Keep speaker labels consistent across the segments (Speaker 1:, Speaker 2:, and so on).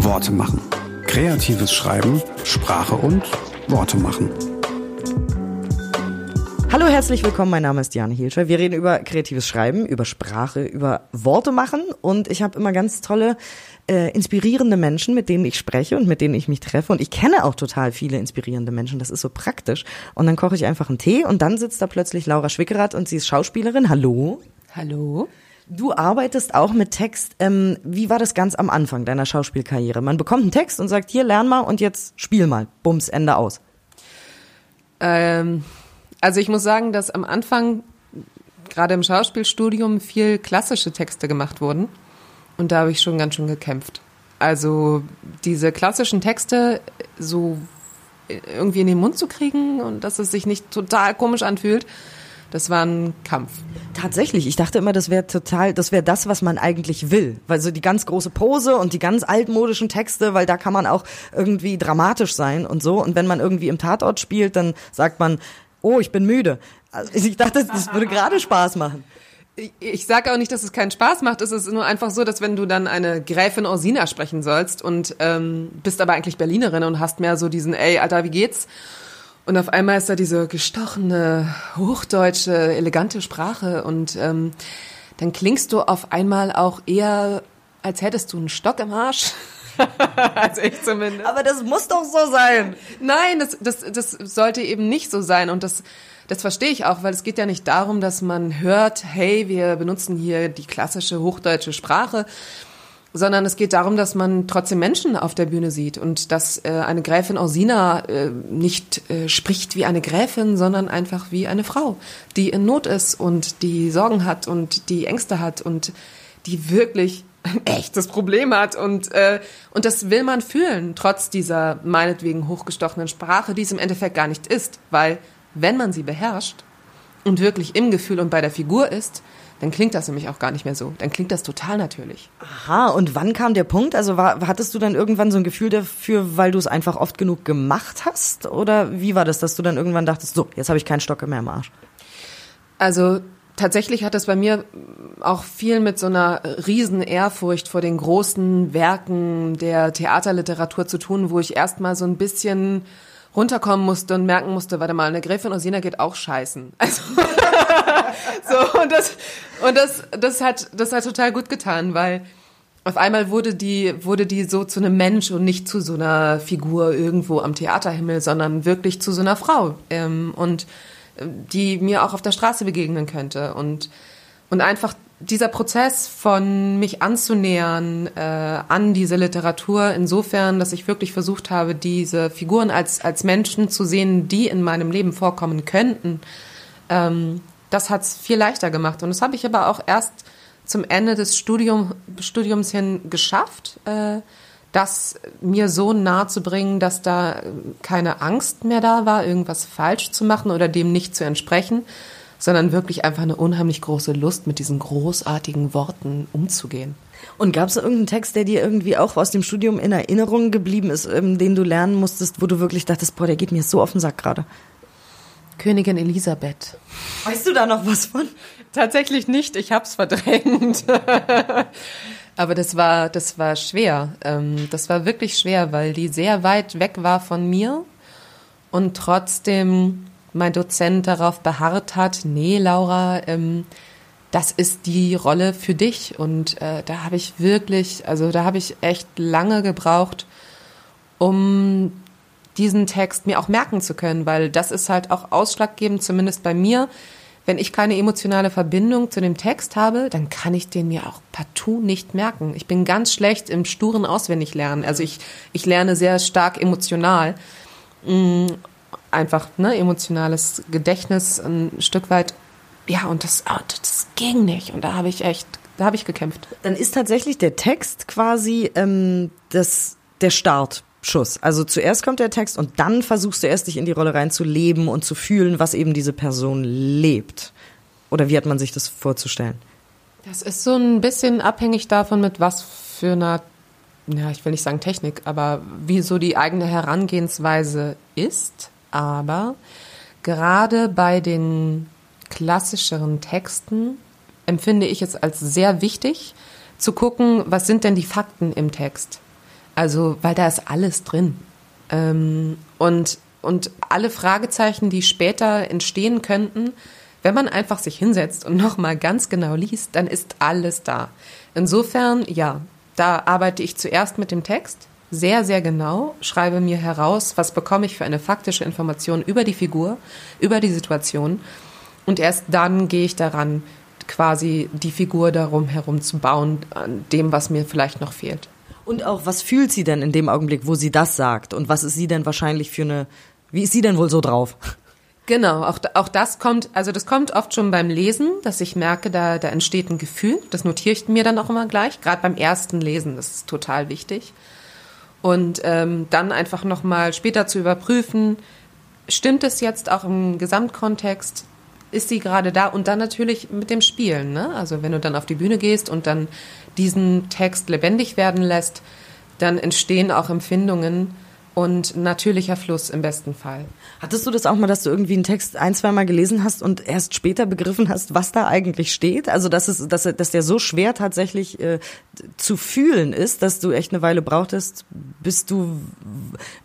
Speaker 1: Worte machen. Kreatives Schreiben, Sprache und Worte machen.
Speaker 2: Hallo, herzlich willkommen. Mein Name ist Diane Hielscher. Wir reden über kreatives Schreiben, über Sprache, über Worte machen und ich habe immer ganz tolle, äh, inspirierende Menschen, mit denen ich spreche und mit denen ich mich treffe und ich kenne auch total viele inspirierende Menschen. Das ist so praktisch. Und dann koche ich einfach einen Tee und dann sitzt da plötzlich Laura Schwickerath und sie ist Schauspielerin. Hallo.
Speaker 3: Hallo.
Speaker 2: Du arbeitest auch mit Text. Ähm, wie war das ganz am Anfang deiner Schauspielkarriere? Man bekommt einen Text und sagt, hier, lern mal und jetzt spiel mal. Bums, Ende aus.
Speaker 3: Ähm, also ich muss sagen, dass am Anfang gerade im Schauspielstudium viel klassische Texte gemacht wurden. Und da habe ich schon ganz schön gekämpft. Also diese klassischen Texte so irgendwie in den Mund zu kriegen und dass es sich nicht total komisch anfühlt, das war ein Kampf.
Speaker 2: Tatsächlich, ich dachte immer, das wäre total, das wäre das, was man eigentlich will. Weil so die ganz große Pose und die ganz altmodischen Texte, weil da kann man auch irgendwie dramatisch sein und so. Und wenn man irgendwie im Tatort spielt, dann sagt man, oh, ich bin müde. Also ich dachte, das würde gerade Spaß machen.
Speaker 3: Ich, sage auch nicht, dass es keinen Spaß macht. Es ist nur einfach so, dass wenn du dann eine Gräfin Orsina sprechen sollst und ähm, bist aber eigentlich Berlinerin und hast mehr so diesen, ey, Alter, wie geht's? Und auf einmal ist da diese gestochene, hochdeutsche, elegante Sprache und ähm, dann klingst du auf einmal auch eher, als hättest du einen Stock im Arsch. also ich zumindest.
Speaker 2: Aber das muss doch so sein.
Speaker 3: Nein, das, das, das sollte eben nicht so sein. Und das, das verstehe ich auch, weil es geht ja nicht darum, dass man hört, hey, wir benutzen hier die klassische hochdeutsche Sprache, sondern es geht darum, dass man trotzdem Menschen auf der Bühne sieht und dass äh, eine Gräfin Orsina äh, nicht äh, spricht wie eine Gräfin, sondern einfach wie eine Frau, die in Not ist und die Sorgen hat und die Ängste hat und die wirklich ein echtes Problem hat und äh, und das will man fühlen trotz dieser meinetwegen hochgestochenen Sprache, die es im Endeffekt gar nicht ist, weil wenn man sie beherrscht und wirklich im Gefühl und bei der Figur ist, dann klingt das nämlich auch gar nicht mehr so. Dann klingt das total natürlich.
Speaker 2: Aha, und wann kam der Punkt? Also war, hattest du dann irgendwann so ein Gefühl dafür, weil du es einfach oft genug gemacht hast? Oder wie war das, dass du dann irgendwann dachtest, so, jetzt habe ich keinen Stock mehr im Arsch?
Speaker 3: Also tatsächlich hat es bei mir auch viel mit so einer riesen Ehrfurcht vor den großen Werken der Theaterliteratur zu tun, wo ich erstmal so ein bisschen runterkommen musste und merken musste, warte mal, eine Gräfin Orsina geht auch scheißen. Also so und das und das das hat das hat total gut getan, weil auf einmal wurde die wurde die so zu einem Mensch und nicht zu so einer Figur irgendwo am Theaterhimmel, sondern wirklich zu so einer Frau ähm, und äh, die mir auch auf der Straße begegnen könnte. Und und einfach dieser Prozess von mich anzunähern äh, an diese Literatur insofern, dass ich wirklich versucht habe, diese Figuren als als Menschen zu sehen, die in meinem Leben vorkommen könnten, ähm, das hat's viel leichter gemacht. Und das habe ich aber auch erst zum Ende des Studium, Studiums hin geschafft, äh, das mir so nahe zu bringen, dass da keine Angst mehr da war, irgendwas falsch zu machen oder dem nicht zu entsprechen, sondern wirklich einfach eine unheimlich große Lust, mit diesen großartigen Worten umzugehen.
Speaker 2: Und gab es irgendeinen Text, der dir irgendwie auch aus dem Studium in Erinnerung geblieben ist, ähm, den du lernen musstest, wo du wirklich dachtest, boah, der geht mir so auf den Sack gerade?
Speaker 3: Königin Elisabeth.
Speaker 2: Weißt du da noch was von?
Speaker 3: Tatsächlich nicht, ich hab's verdrängt. Aber das war, das war schwer. Ähm, das war wirklich schwer, weil die sehr weit weg war von mir und trotzdem mein Dozent darauf beharrt hat, nee, Laura, ähm, das ist die Rolle für dich. Und äh, da habe ich wirklich, also da habe ich echt lange gebraucht, um diesen Text mir auch merken zu können, weil das ist halt auch ausschlaggebend, zumindest bei mir. Wenn ich keine emotionale Verbindung zu dem Text habe, dann kann ich den mir auch partout nicht merken. Ich bin ganz schlecht im sturen Auswendiglernen. Also ich, ich lerne sehr stark emotional. Mm, einfach, ne, emotionales Gedächtnis ein Stück weit. Ja, und das, oh, das ging nicht. Und da habe ich echt, da habe ich gekämpft.
Speaker 2: Dann ist tatsächlich der Text quasi ähm, das, der Start Schuss. Also zuerst kommt der Text und dann versuchst du erst dich in die Rolle reinzuleben und zu fühlen, was eben diese Person lebt. Oder wie hat man sich das vorzustellen?
Speaker 3: Das ist so ein bisschen abhängig davon, mit was für einer, ja, ich will nicht sagen Technik, aber wie so die eigene Herangehensweise ist. Aber gerade bei den klassischeren Texten empfinde ich es als sehr wichtig zu gucken, was sind denn die Fakten im Text Also, weil da ist alles drin. Ähm, und, und alle Fragezeichen, die später entstehen könnten, wenn man einfach sich hinsetzt und nochmal ganz genau liest, dann ist alles da. Insofern, ja, da arbeite ich zuerst mit dem Text, sehr, sehr genau, schreibe mir heraus, was bekomme ich für eine faktische Information über die Figur, über die Situation. Und erst dann gehe ich daran, quasi die Figur darum herum zu bauen, an dem, was mir vielleicht noch fehlt.
Speaker 2: Und auch, was fühlt sie denn in dem Augenblick, wo sie das sagt? Und was ist sie denn wahrscheinlich für eine, wie ist sie denn wohl so drauf?
Speaker 3: Genau, auch, auch das kommt, also das kommt oft schon beim Lesen, dass ich merke, da, da entsteht ein Gefühl. Das notiere ich mir dann auch immer gleich, gerade beim ersten Lesen, das ist total wichtig. Und ähm, dann einfach nochmal später zu überprüfen, stimmt es jetzt auch im Gesamtkontext? Ist sie gerade da? Und dann natürlich mit dem Spielen. Ne? Also wenn du dann auf die Bühne gehst und dann diesen Text lebendig werden lässt, dann entstehen auch Empfindungen und natürlicher Fluss im besten Fall.
Speaker 2: Hattest du das auch mal, dass du irgendwie einen Text ein, zwei Mal gelesen hast und erst später begriffen hast, was da eigentlich steht? Also dass es, dass, dass der so schwer tatsächlich äh, zu fühlen ist, dass du echt eine Weile brauchtest, bis du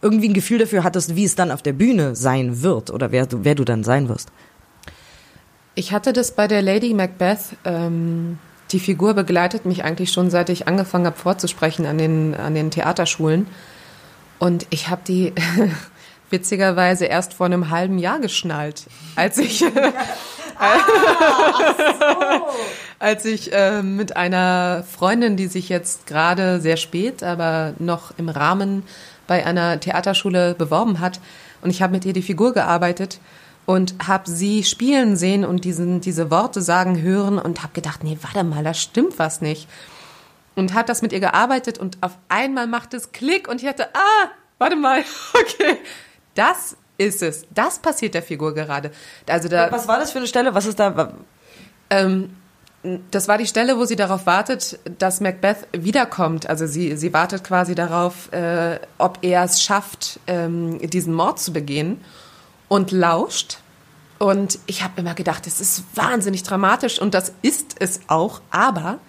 Speaker 2: irgendwie ein Gefühl dafür hattest, wie es dann auf der Bühne sein wird oder wer du, wer du dann sein wirst.
Speaker 3: Ich hatte das bei der Lady Macbeth. Ähm, die Figur begleitet mich eigentlich schon, seit ich angefangen habe vorzusprechen an den, an den Theaterschulen. Und ich habe die witzigerweise erst vor einem halben Jahr geschnallt, als ich, ah, so. als ich äh, mit einer Freundin, die sich jetzt gerade sehr spät, aber noch im Rahmen bei einer Theaterschule beworben hat, und ich habe mit ihr die Figur gearbeitet und habe sie spielen sehen und diesen, diese Worte sagen hören und habe gedacht, nee, warte mal, da stimmt was nicht und hat das mit ihr gearbeitet und auf einmal macht es Klick und ich hatte, ah, warte mal, okay, das ist es. Das passiert der Figur gerade. Also da,
Speaker 2: Was war das für eine Stelle? Was ist da?
Speaker 3: Ähm, das war die Stelle, wo sie darauf wartet, dass Macbeth wiederkommt. Also sie, sie wartet quasi darauf, äh, ob er es schafft, ähm, diesen Mord zu begehen und lauscht. Und ich habe immer gedacht, es ist wahnsinnig dramatisch und das ist es auch. Aber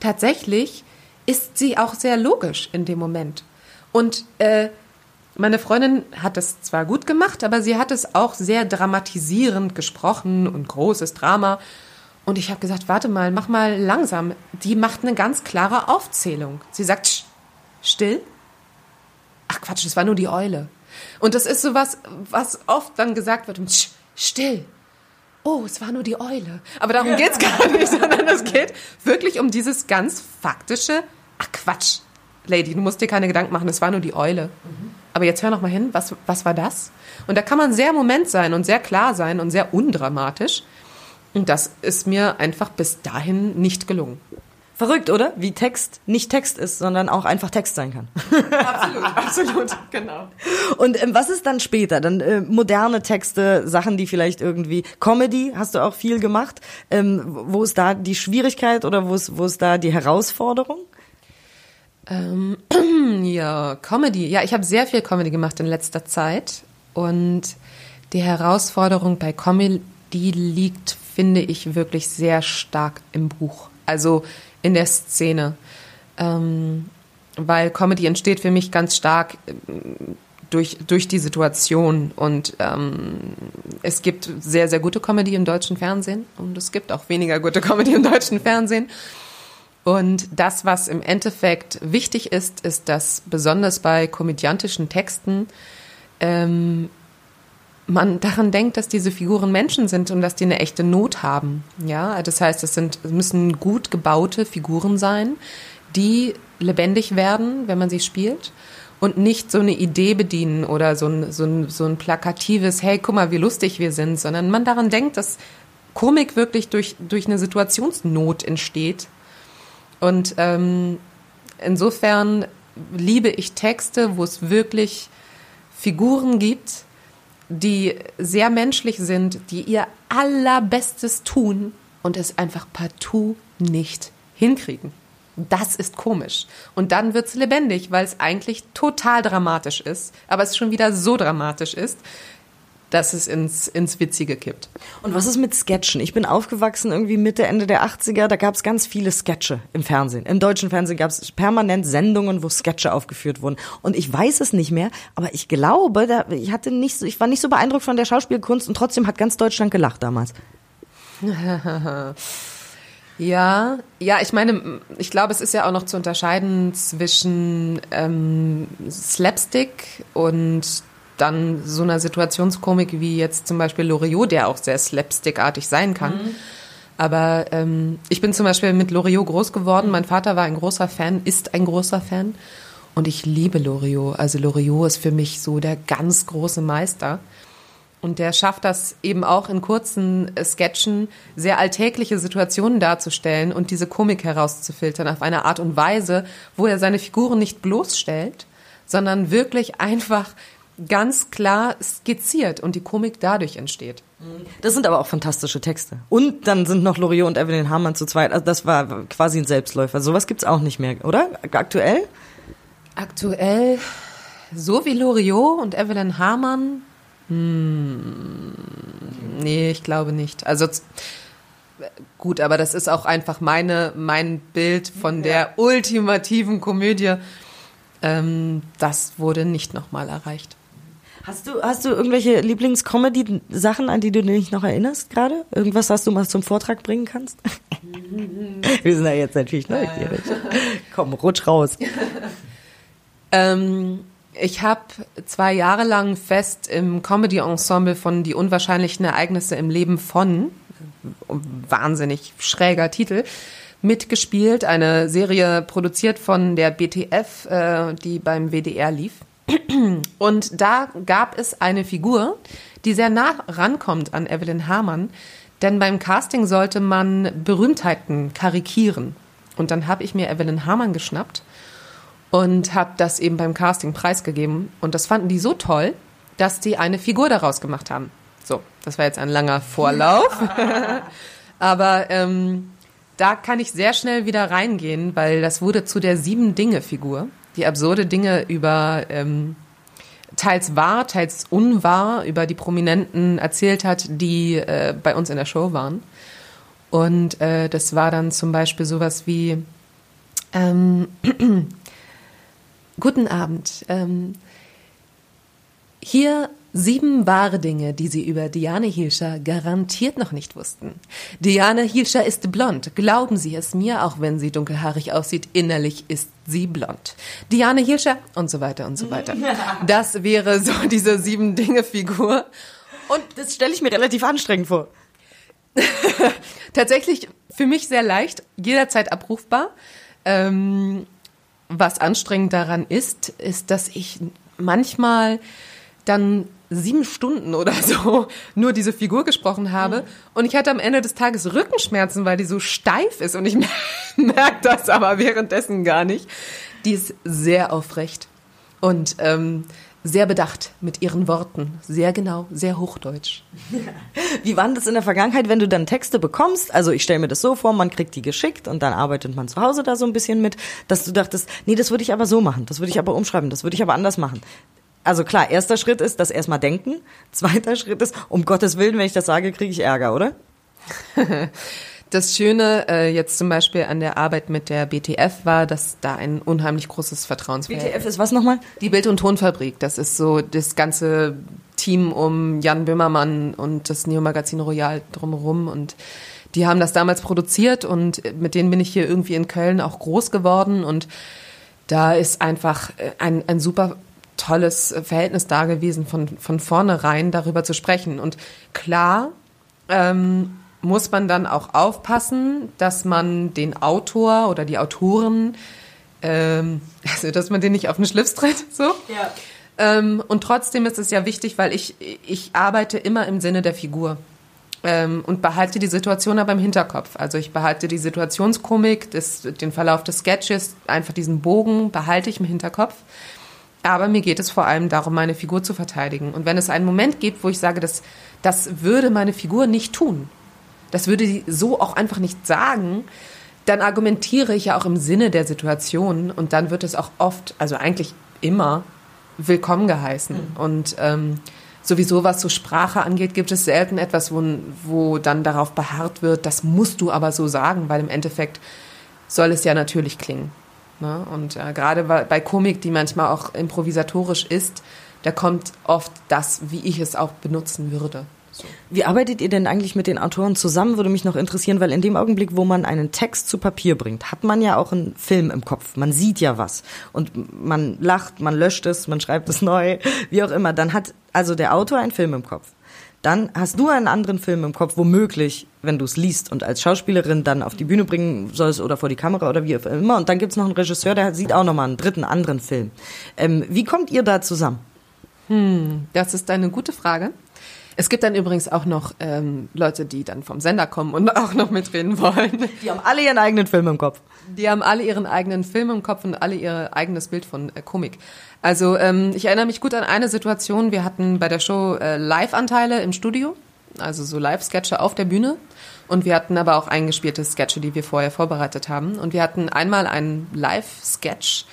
Speaker 3: tatsächlich ist sie auch sehr logisch in dem Moment. Und äh, meine Freundin hat es zwar gut gemacht, aber sie hat es auch sehr dramatisierend gesprochen und großes Drama. Und ich habe gesagt, warte mal, mach mal langsam. Die macht eine ganz klare Aufzählung. Sie sagt, still. Ach Quatsch, das war nur die Eule. Und das ist so was, was oft dann gesagt wird, still. Oh, es war nur die Eule. Aber darum geht's gar nicht, sondern es geht wirklich um dieses ganz faktische, ach Quatsch, Lady, du musst dir keine Gedanken machen, es war nur die Eule. Mhm. Aber jetzt hör noch mal hin, was, was war das? Und da kann man sehr Moment sein und sehr klar sein und sehr undramatisch. Und das ist mir einfach bis dahin nicht gelungen.
Speaker 2: Verrückt, oder? Wie Text nicht Text ist, sondern auch einfach Text sein kann.
Speaker 3: Absolut, absolut, genau.
Speaker 2: Und ähm, was ist dann später? Dann äh, moderne Texte, Sachen, die vielleicht irgendwie Comedy hast du auch viel gemacht. Ähm, wo ist da die Schwierigkeit oder wo ist, wo ist da die Herausforderung?
Speaker 3: Ähm, ja, Comedy. Ja, ich habe sehr viel Comedy gemacht in letzter Zeit und die Herausforderung bei Comedy liegt, finde ich, wirklich sehr stark im Buch. Also in der Szene. Ähm, weil Comedy entsteht für mich ganz stark ähm, durch, durch die Situation. Und ähm, es gibt sehr, sehr gute Comedy im deutschen Fernsehen und es gibt auch weniger gute Comedy im deutschen Fernsehen. Und das, was im Endeffekt wichtig ist, ist, dass besonders bei komödiantischen Texten ähm, man daran denkt, dass diese Figuren Menschen sind und dass die eine echte Not haben. Ja, das heißt, es sind, müssen gut gebaute Figuren sein, die lebendig werden, wenn man sie spielt und nicht so eine Idee bedienen oder so ein, so ein, so ein plakatives, hey, guck mal, wie lustig wir sind, sondern man daran denkt, dass Komik wirklich durch, durch eine Situationsnot entsteht und ähm, insofern liebe ich Texte, wo es wirklich Figuren gibt, die sehr menschlich sind, die ihr allerbestes tun und es einfach partout nicht hinkriegen. Das ist komisch. Und dann wird's lebendig, weil es eigentlich total dramatisch ist, aber es schon wieder so dramatisch ist, dass es ins, ins Witzige kippt.
Speaker 2: Und was ist mit Sketchen? Ich bin aufgewachsen irgendwie Mitte, Ende der 80er, da gab es ganz viele Sketche im Fernsehen. Im deutschen Fernsehen gab es permanent Sendungen, wo Sketche aufgeführt wurden. Und ich weiß es nicht mehr, aber ich glaube, da, ich hatte nicht so, ich war nicht so beeindruckt von der Schauspielkunst und trotzdem hat ganz Deutschland gelacht damals.
Speaker 3: Ja, ja, ich meine, ich glaube, es ist ja auch noch zu unterscheiden zwischen ähm, Slapstick und dann so einer Situationskomik wie jetzt zum Beispiel Loriot, der auch sehr slapstickartig sein kann. Mhm. Aber ähm, ich bin zum Beispiel mit Loriot groß geworden. Mein Vater war ein großer Fan, ist ein großer Fan. Und ich liebe Loriot. Also Loriot ist für mich so der ganz große Meister. Und der schafft das eben auch in kurzen äh, Sketchen, sehr alltägliche Situationen darzustellen und diese Komik herauszufiltern auf eine Art und Weise, wo er seine Figuren nicht bloßstellt, sondern wirklich einfach ganz klar skizziert und die Komik dadurch entsteht.
Speaker 2: Das sind aber auch fantastische Texte. Und dann sind noch Loriot und Evelyn Hamann zu zweit. Also das war quasi ein Selbstläufer. Sowas gibt's auch nicht mehr, oder? Aktuell?
Speaker 3: Aktuell, so wie Loriot und Evelyn Hamann hm, nee, ich glaube nicht. Also gut, aber das ist auch einfach meine, mein Bild von der ultimativen Komödie. Ähm, das wurde nicht nochmal erreicht.
Speaker 2: Hast du, hast du irgendwelche Lieblings-Comedy-Sachen, an die du dich noch erinnerst gerade? Irgendwas, was du mal zum Vortrag bringen kannst? Wir sind da jetzt natürlich neugierig. Komm, rutsch raus.
Speaker 3: ähm, ich habe zwei Jahre lang fest im Comedy-Ensemble von Die unwahrscheinlichen Ereignisse im Leben von, wahnsinnig schräger Titel, mitgespielt. Eine Serie produziert von der BTF, äh, die beim WDR lief. Und da gab es eine Figur, die sehr nah rankommt an Evelyn Hamann, denn beim Casting sollte man Berühmtheiten karikieren. Und dann habe ich mir Evelyn Hamann geschnappt und habe das eben beim Casting preisgegeben. Und das fanden die so toll, dass die eine Figur daraus gemacht haben. So, das war jetzt ein langer Vorlauf. Aber ähm, da kann ich sehr schnell wieder reingehen, weil das wurde zu der Sieben-Dinge-Figur, die absurde Dinge über ähm, teils wahr, teils unwahr über die Prominenten erzählt hat, die äh, bei uns in der Show waren. Und äh, das war dann zum Beispiel sowas wie ähm, Guten Abend. Ähm, hier sieben wahre Dinge, die Sie über Diane Hilscher garantiert noch nicht wussten. Diane Hilscher ist blond. Glauben Sie es mir, auch wenn sie dunkelhaarig aussieht, innerlich ist sie blond. Diane Hilscher und so weiter und so weiter. Das wäre so diese sieben Dinge Figur.
Speaker 2: Und das stelle ich mir relativ anstrengend vor.
Speaker 3: Tatsächlich für mich sehr leicht, jederzeit abrufbar. Ähm, was anstrengend daran ist, ist, dass ich manchmal dann sieben Stunden oder so nur diese Figur gesprochen habe. Und ich hatte am Ende des Tages Rückenschmerzen, weil die so steif ist. Und ich merke das aber währenddessen gar nicht. Die ist sehr aufrecht. Und ähm, sehr bedacht mit ihren Worten, sehr genau, sehr hochdeutsch.
Speaker 2: Wie war das in der Vergangenheit, wenn du dann Texte bekommst? Also ich stelle mir das so vor, man kriegt die geschickt und dann arbeitet man zu Hause da so ein bisschen mit, dass du dachtest, nee, das würde ich aber so machen, das würde ich aber umschreiben, das würde ich aber anders machen. Also klar, erster Schritt ist das erstmal denken, zweiter Schritt ist, um Gottes Willen, wenn ich das sage, kriege ich Ärger, oder?
Speaker 3: Das Schöne äh, jetzt zum Beispiel an der Arbeit mit der BTF war, dass da ein unheimlich großes Vertrauensverhältnis.
Speaker 2: BTF ist was nochmal?
Speaker 3: Die Bild- und Tonfabrik. Das ist so das ganze Team um Jan Böhmermann und das Neo-Magazin Royal drumherum und die haben das damals produziert und mit denen bin ich hier irgendwie in Köln auch groß geworden und da ist einfach äh, ein, ein super tolles Verhältnis da gewesen, von, von vornherein darüber zu sprechen. Und klar, ähm, muss man dann auch aufpassen, dass man den Autor oder die Autoren, ähm, also dass man den nicht auf den Schlips tritt, so. Ja. Ähm, und trotzdem ist es ja wichtig, weil ich, ich arbeite immer im Sinne der Figur ähm, und behalte die Situation aber im Hinterkopf. Also ich behalte die Situationskomik, des, den Verlauf des Sketches, einfach diesen Bogen behalte ich im Hinterkopf. Aber mir geht es vor allem darum, meine Figur zu verteidigen. Und wenn es einen Moment gibt, wo ich sage, das, das würde meine Figur nicht tun, das würde sie so auch einfach nicht sagen, dann argumentiere ich ja auch im Sinne der Situation und dann wird es auch oft, also eigentlich immer, willkommen geheißen. Mhm. Und ähm, sowieso was so Sprache angeht, gibt es selten etwas, wo, wo dann darauf beharrt wird, das musst du aber so sagen, weil im Endeffekt soll es ja natürlich klingen. Ne? Und äh, gerade bei Komik, die manchmal auch improvisatorisch ist, da kommt oft das, wie ich es auch benutzen würde.
Speaker 2: Wie arbeitet ihr denn eigentlich mit den Autoren zusammen, würde mich noch interessieren, weil in dem Augenblick, wo man einen Text zu Papier bringt, hat man ja auch einen Film im Kopf. Man sieht ja was. Und man lacht, man löscht es, man schreibt es neu, wie auch immer. Dann hat also der Autor einen Film im Kopf. Dann hast du einen anderen Film im Kopf, womöglich, wenn du es liest und als Schauspielerin dann auf die Bühne bringen sollst oder vor die Kamera oder wie auch immer. Und dann gibt's noch einen Regisseur, der sieht auch nochmal einen dritten, anderen Film. Ähm, wie kommt ihr da zusammen?
Speaker 3: Hm, das ist eine gute Frage. Es gibt dann übrigens auch noch ähm, Leute, die dann vom Sender kommen und auch noch mitreden wollen.
Speaker 2: Die haben alle ihren eigenen Film im Kopf.
Speaker 3: Die haben alle ihren eigenen Film im Kopf und alle ihr eigenes Bild von äh, Komik. Also ähm, ich erinnere mich gut an eine Situation. Wir hatten bei der Show äh, Live-Anteile im Studio, also so Live-Sketche auf der Bühne. Und wir hatten aber auch eingespielte Sketche, die wir vorher vorbereitet haben. Und wir hatten einmal einen Live-Sketch,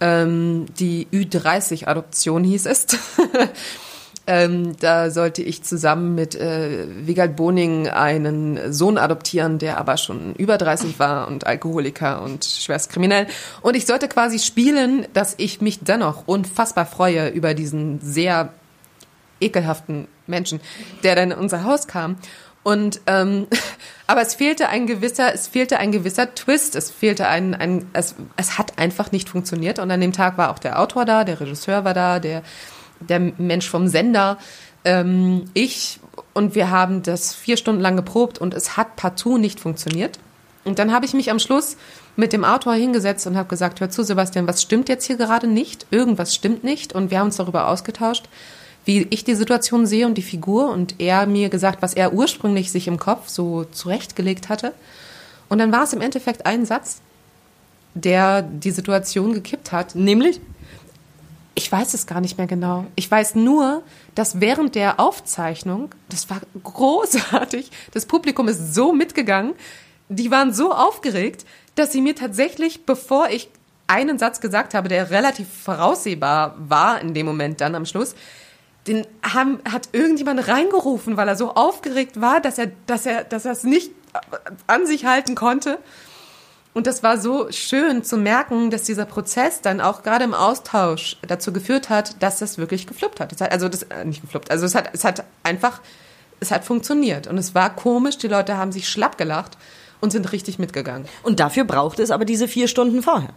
Speaker 3: ähm, die Ü30-Adoption hieß es. Ähm, da sollte ich zusammen mit äh, Wigald Boning einen Sohn adoptieren, der aber schon über 30 war und Alkoholiker und schwerst kriminell. Und ich sollte quasi spielen, dass ich mich dennoch unfassbar freue über diesen sehr ekelhaften Menschen, der dann in unser Haus kam. Und ähm, aber es fehlte ein gewisser, es fehlte ein gewisser Twist, es fehlte ein, ein es, es hat einfach nicht funktioniert. Und an dem Tag war auch der Autor da, der Regisseur war da, der der Mensch vom Sender, ähm, ich und wir haben das vier Stunden lang geprobt und es hat partout nicht funktioniert. Und dann habe ich mich am Schluss mit dem Autor hingesetzt und habe gesagt, hör zu, Sebastian, was stimmt jetzt hier gerade nicht? Irgendwas stimmt nicht. Und wir haben uns darüber ausgetauscht, wie ich die Situation sehe und die Figur. Und er mir gesagt, was er ursprünglich sich im Kopf so zurechtgelegt hatte. Und dann war es im Endeffekt ein Satz, der die Situation gekippt hat.
Speaker 2: Nämlich?
Speaker 3: Ich weiß es gar nicht mehr genau. Ich weiß nur, dass während der Aufzeichnung, das war großartig, das Publikum ist so mitgegangen, die waren so aufgeregt, dass sie mir tatsächlich, bevor ich einen Satz gesagt habe, der relativ voraussehbar war in dem Moment dann am Schluss, den haben, hat irgendjemand reingerufen, weil er so aufgeregt war, dass er, dass er, dass er es nicht an sich halten konnte. Und das war so schön zu merken, dass dieser Prozess dann auch gerade im Austausch dazu geführt hat, dass das wirklich gefluppt hat. hat also das äh, nicht gefluppt, also es hat es hat einfach es hat funktioniert und es war komisch. Die Leute haben sich schlapp gelacht und sind richtig mitgegangen.
Speaker 2: Und dafür brauchte es aber diese vier Stunden vorher.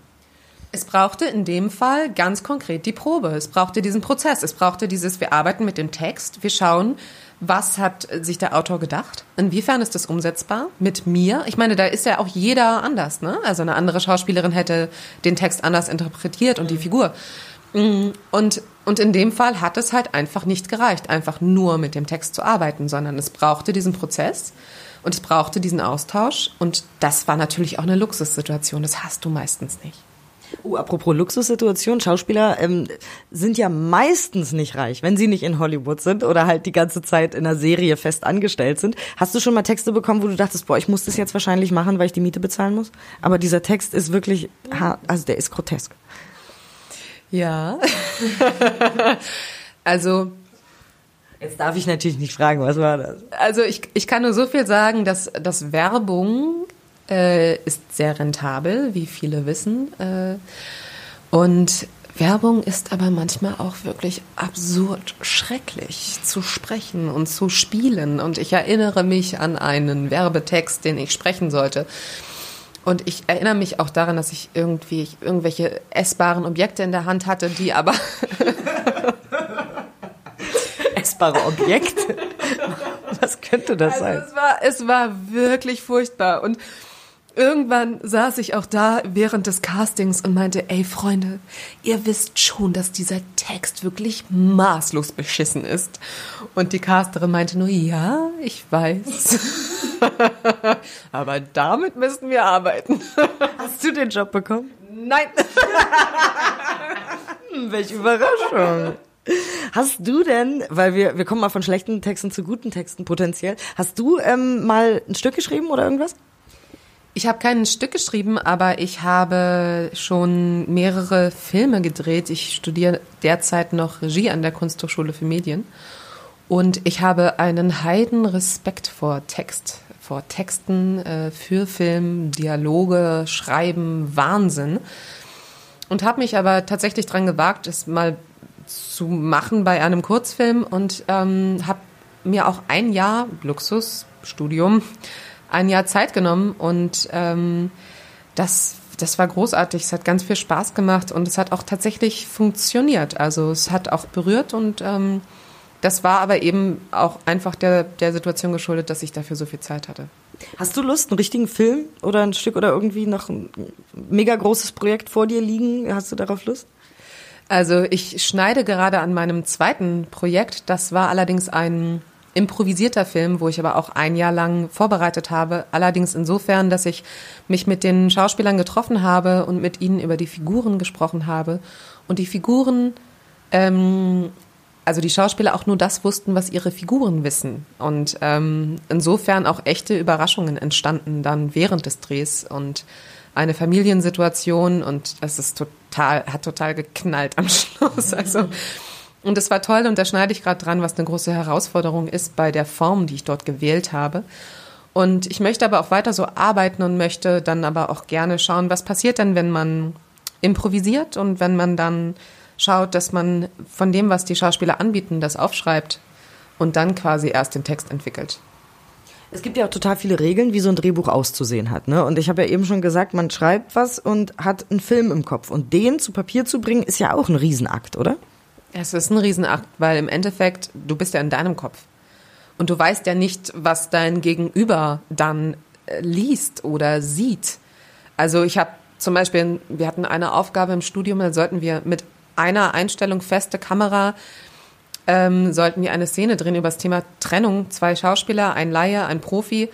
Speaker 3: Es brauchte in dem Fall ganz konkret die Probe. Es brauchte diesen Prozess. Es brauchte dieses, wir arbeiten mit dem Text, wir schauen, was hat sich der Autor gedacht? Inwiefern ist das umsetzbar mit mir? Ich meine, da ist ja auch jeder anders, ne? Also eine andere Schauspielerin hätte den Text anders interpretiert und die Figur. Mm, und, und in dem Fall hat es halt einfach nicht gereicht, einfach nur mit dem Text zu arbeiten, sondern es brauchte diesen Prozess und es brauchte diesen Austausch. Und das war natürlich auch eine Luxussituation. Das hast du meistens nicht.
Speaker 2: Oh, apropos Luxussituation, Schauspieler ähm, sind ja meistens nicht reich, wenn sie nicht in Hollywood sind oder halt die ganze Zeit in einer Serie fest angestellt sind. Hast du schon mal Texte bekommen, wo du dachtest, boah, ich muss das jetzt wahrscheinlich machen, weil ich die Miete bezahlen muss? Aber dieser Text ist wirklich, also der ist grotesk.
Speaker 3: Ja. also
Speaker 2: Jetzt darf ich natürlich nicht fragen, was war das?
Speaker 3: Also ich, ich kann nur so viel sagen, dass, dass Werbung äh, ist sehr rentabel, wie viele wissen. Äh, und Werbung ist aber manchmal auch wirklich absurd schrecklich zu sprechen und zu spielen. Und ich erinnere mich an einen Werbetext, den ich sprechen sollte. Und ich erinnere mich auch daran, dass ich irgendwie irgendwelche essbaren Objekte in der Hand hatte, die aber
Speaker 2: essbare Objekte. Was könnte das also sein?
Speaker 3: Es war, es war wirklich furchtbar. Und irgendwann saß ich auch da während des Castings und meinte, ey Freunde, ihr wisst schon, dass dieser Text wirklich maßlos beschissen ist. Und die Casterin meinte nur, ja, ich weiß. Aber damit müssen wir arbeiten.
Speaker 2: Hast du den Job bekommen?
Speaker 3: Nein.
Speaker 2: hm, welche Überraschung. Hast du denn, weil wir, wir kommen mal von schlechten Texten zu guten Texten potenziell, hast du ähm, mal ein Stück geschrieben oder irgendwas?
Speaker 3: Ich habe kein Stück geschrieben, aber ich habe schon mehrere Filme gedreht. Ich studiere derzeit noch Regie an der Kunsthochschule für Medien. Und ich habe einen heiden Respekt vor Text, vor Texten äh, für Film, Dialoge, Schreiben, Wahnsinn. Und habe mich aber tatsächlich dran gewagt, es mal zu machen bei einem Kurzfilm und ähm, habe mir auch ein Jahr Luxusstudium, ein Jahr Zeit genommen und ähm, das das war großartig. Es hat ganz viel Spaß gemacht und es hat auch tatsächlich funktioniert. Also es hat auch berührt und ähm, das war aber eben auch einfach der, der Situation geschuldet, dass ich dafür so viel Zeit hatte.
Speaker 2: Hast du Lust, einen richtigen Film oder ein Stück oder irgendwie noch ein mega großes Projekt vor dir liegen? Hast du darauf Lust?
Speaker 3: Also ich schneide gerade an meinem zweiten Projekt. Das war allerdings ein improvisierter Film, wo ich aber auch ein Jahr lang vorbereitet habe. Allerdings insofern, dass ich mich mit den Schauspielern getroffen habe und mit ihnen über die Figuren gesprochen habe. Und die Figuren, ähm, also die Schauspieler auch nur das wussten, was ihre Figuren wissen. Und ähm, insofern auch echte Überraschungen entstanden dann während des Drehs und eine Familiensituation und es ist total, hat total geknallt am Schluss. Also und es war toll und da schneide ich gerade dran, was eine große Herausforderung ist bei der Form, die ich dort gewählt habe. Und ich möchte aber auch weiter so arbeiten und möchte dann aber auch gerne schauen, was passiert denn, wenn man improvisiert und wenn man dann schaut, dass man von dem, was die Schauspieler anbieten, das aufschreibt und dann quasi erst den Text entwickelt.
Speaker 2: Es gibt ja auch total viele Regeln, wie so ein Drehbuch auszusehen hat. Ne? Und ich habe ja eben schon gesagt, man schreibt was und hat einen Film im Kopf. Und den zu Papier zu bringen, ist ja auch ein Riesenakt, oder?
Speaker 3: Es ist ein Riesenakt, weil im Endeffekt, du bist ja in deinem Kopf. Und du weißt ja nicht, was dein Gegenüber dann äh, liest oder sieht. Also ich habe zum Beispiel, wir hatten eine Aufgabe im Studium, da sollten wir mit einer Einstellung feste Kamera ähm, sollten wir eine Szene drehen über das Thema Trennung. Zwei Schauspieler, ein Laie, ein Profi.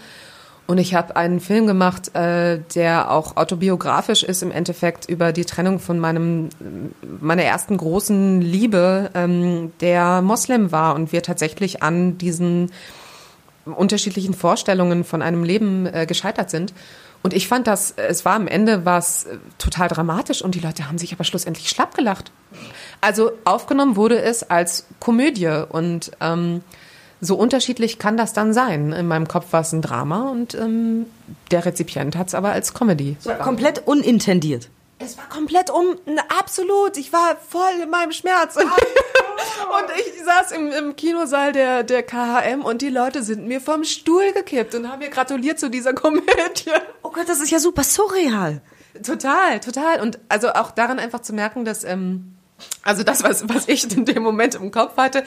Speaker 3: Und ich habe einen Film gemacht, äh, der auch autobiografisch ist im Endeffekt über die Trennung von meinem meiner ersten großen Liebe, ähm, der Moslem war und wir tatsächlich an diesen unterschiedlichen Vorstellungen von einem Leben äh, gescheitert sind. Und ich fand das, es war am Ende was total dramatisch und die Leute haben sich aber schlussendlich schlapp gelacht. Also aufgenommen wurde es als Komödie und ähm, so unterschiedlich kann das dann sein. In meinem Kopf war es ein Drama und ähm, der Rezipient hat es aber als Comedy.
Speaker 2: So, komplett unintendiert.
Speaker 3: Es war komplett um, absolut. Ich war voll in meinem Schmerz. und ich saß im, im Kinosaal der, der KHM und die Leute sind mir vom Stuhl gekippt und haben mir gratuliert zu dieser Komödie.
Speaker 2: Oh Gott, das ist ja super surreal.
Speaker 3: Total, total. Und also auch daran einfach zu merken, dass, ähm, also das, was, was ich in dem Moment im Kopf hatte,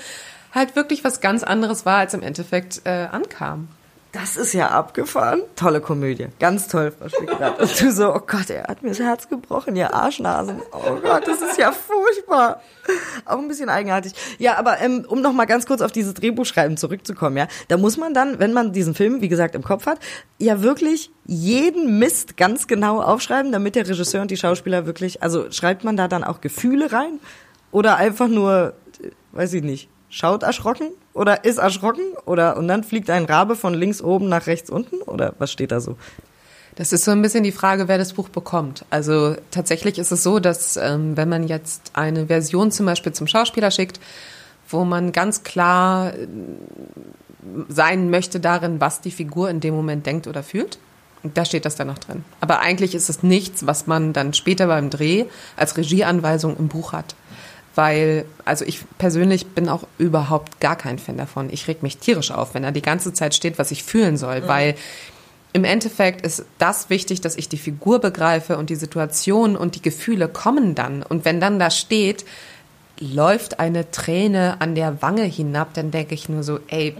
Speaker 3: halt wirklich was ganz anderes war, als im Endeffekt äh, ankam.
Speaker 2: Das ist ja abgefahren. Tolle Komödie. Ganz toll, Frau Schwickerath. Und du so, oh Gott, er hat mir das Herz gebrochen, ihr Arschnasen. Oh Gott, das ist ja furchtbar. Auch ein bisschen eigenartig. Ja, aber ähm, um noch mal ganz kurz auf dieses Drehbuchschreiben zurückzukommen, ja, da muss man dann, wenn man diesen Film, wie gesagt, im Kopf hat, ja wirklich jeden Mist ganz genau aufschreiben, damit der Regisseur und die Schauspieler wirklich, also schreibt man da dann auch Gefühle rein? Oder einfach nur, äh, weiß ich nicht, schaut erschrocken oder ist erschrocken oder und dann fliegt ein Rabe von links oben nach rechts unten oder was steht da so?
Speaker 3: Das ist so ein bisschen die Frage, wer das Buch bekommt. Also tatsächlich ist es so, dass ähm, wenn man jetzt eine Version zum Beispiel zum Schauspieler schickt, wo man ganz klar äh, sein möchte darin, was die Figur in dem Moment denkt oder fühlt, da steht das dann noch drin. Aber eigentlich ist es nichts, was man dann später beim Dreh als Regieanweisung im Buch hat weil, also ich persönlich bin auch überhaupt gar kein Fan davon. Ich reg mich tierisch auf, wenn da die ganze Zeit steht, was ich fühlen soll, mhm. weil im Endeffekt ist das wichtig, dass ich die Figur begreife und die Situation und die Gefühle kommen dann. Und wenn dann da steht, läuft eine Träne an der Wange hinab, dann denke ich nur so, ey,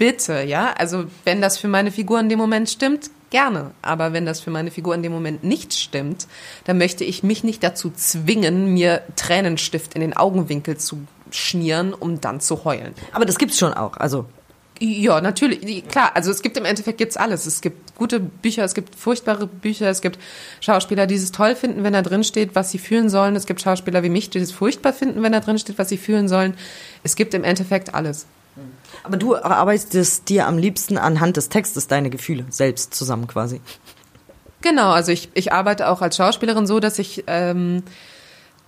Speaker 3: bitte, ja? Also, wenn das für meine Figur in dem Moment stimmt, gerne. Aber wenn das für meine Figur in dem Moment nicht stimmt, dann möchte ich mich nicht dazu zwingen, mir Tränenstift in den Augenwinkel zu schnieren, um dann zu heulen.
Speaker 2: Aber das gibt's schon auch, also.
Speaker 3: Ja, natürlich, klar. Also es gibt im Endeffekt gibt's alles. Es gibt gute Bücher, es gibt furchtbare Bücher, es gibt Schauspieler, die es toll finden, wenn da drin steht, was sie fühlen sollen. Es gibt Schauspieler wie mich, die es furchtbar finden, wenn da drin steht, was sie fühlen sollen. Es gibt im Endeffekt alles.
Speaker 2: Aber du arbeitest dir am liebsten anhand des Textes deine Gefühle selbst zusammen quasi.
Speaker 3: Genau, also ich, ich arbeite auch als Schauspielerin so, dass ich, ähm,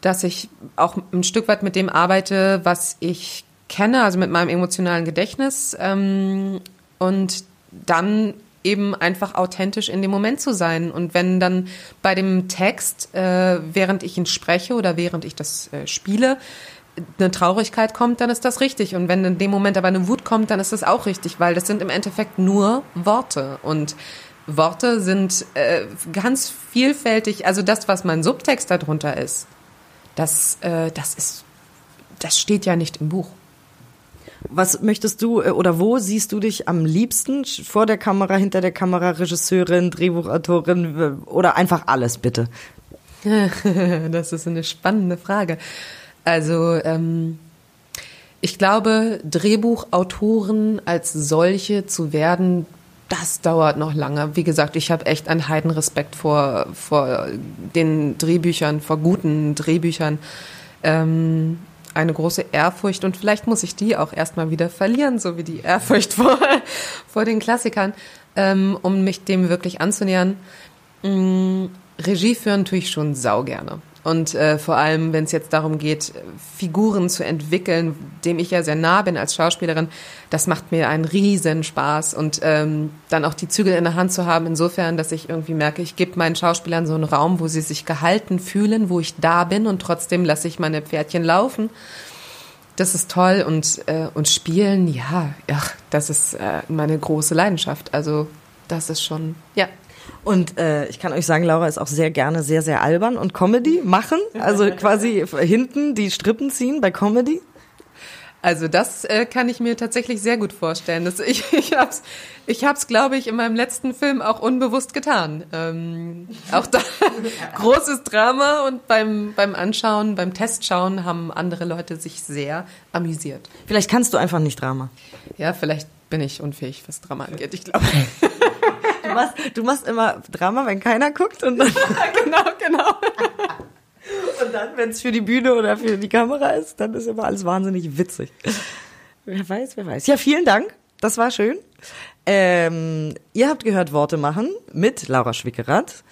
Speaker 3: dass ich auch ein Stück weit mit dem arbeite, was ich kenne, also mit meinem emotionalen Gedächtnis ähm, und dann eben einfach authentisch in dem Moment zu sein. Und wenn dann bei dem Text, äh, während ich ihn spreche oder während ich das äh, spiele, eine Traurigkeit kommt, dann ist das richtig. Und wenn in dem Moment aber eine Wut kommt, dann ist das auch richtig, weil das sind im Endeffekt nur Worte. Und Worte sind äh, ganz vielfältig. Also das, was mein Subtext darunter ist, das, äh, das ist, das steht ja nicht im Buch.
Speaker 2: Was möchtest du äh, oder wo siehst du dich am liebsten? Vor der Kamera, hinter der Kamera, Regisseurin, Drehbuchautorin oder einfach alles, bitte?
Speaker 3: das ist eine spannende Frage. Also ähm, ich glaube, Drehbuchautoren als solche zu werden, das dauert noch lange. Wie gesagt, ich habe echt einen Heidenrespekt vor, vor den Drehbüchern, vor guten Drehbüchern. Ähm, eine große Ehrfurcht und vielleicht muss ich die auch erstmal wieder verlieren, so wie die Ehrfurcht vor, vor den Klassikern, ähm, um mich dem wirklich anzunähern. Ähm, Regie führen tue ich schon sau gerne. Und äh, vor allem, wenn es jetzt darum geht, Figuren zu entwickeln, dem ich ja sehr nah bin als Schauspielerin, das macht mir einen riesen Spaß. Und ähm, dann auch die Zügel in der Hand zu haben, insofern, dass ich irgendwie merke, ich gebe meinen Schauspielern so einen Raum, wo sie sich gehalten fühlen, wo ich da bin und trotzdem lasse ich meine Pferdchen laufen. Das ist toll und, äh, und spielen, ja, ach, das ist äh, meine große Leidenschaft. Also das ist schon, ja,
Speaker 2: und äh, ich kann euch sagen, Laura ist auch sehr gerne sehr, sehr albern und Comedy machen. Also quasi hinten die Strippen ziehen bei Comedy.
Speaker 3: Also das äh, kann ich mir tatsächlich sehr gut vorstellen. Das, ich ich habe es, ich hab's, glaube ich, in meinem letzten Film auch unbewusst getan. Ähm, auch da großes Drama und beim, beim Anschauen, beim Testschauen haben andere Leute sich sehr amüsiert.
Speaker 2: Vielleicht kannst du einfach nicht Drama.
Speaker 3: Ja, vielleicht bin ich unfähig, was Drama angeht, ich glaube.
Speaker 2: Du machst, du machst immer Drama, wenn keiner guckt und dann.
Speaker 3: genau, genau.
Speaker 2: Und dann, wenn es für die Bühne oder für die Kamera ist, dann ist immer alles wahnsinnig witzig. Wer weiß, wer weiß. Ja, vielen Dank. Das war schön. Ähm, ihr habt gehört Worte machen mit Laura Schwickerath.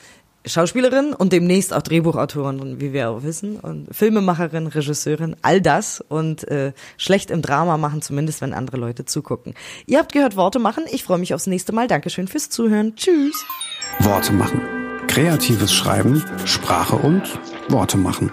Speaker 2: Schauspielerin und demnächst auch Drehbuchautorin, wie wir auch wissen, und Filmemacherin, Regisseurin, all das und äh, schlecht im Drama machen, zumindest wenn andere Leute zugucken. Ihr habt gehört Worte machen. Ich freue mich aufs nächste Mal. Dankeschön fürs Zuhören. Tschüss.
Speaker 1: Worte machen. Kreatives Schreiben, Sprache und Worte machen.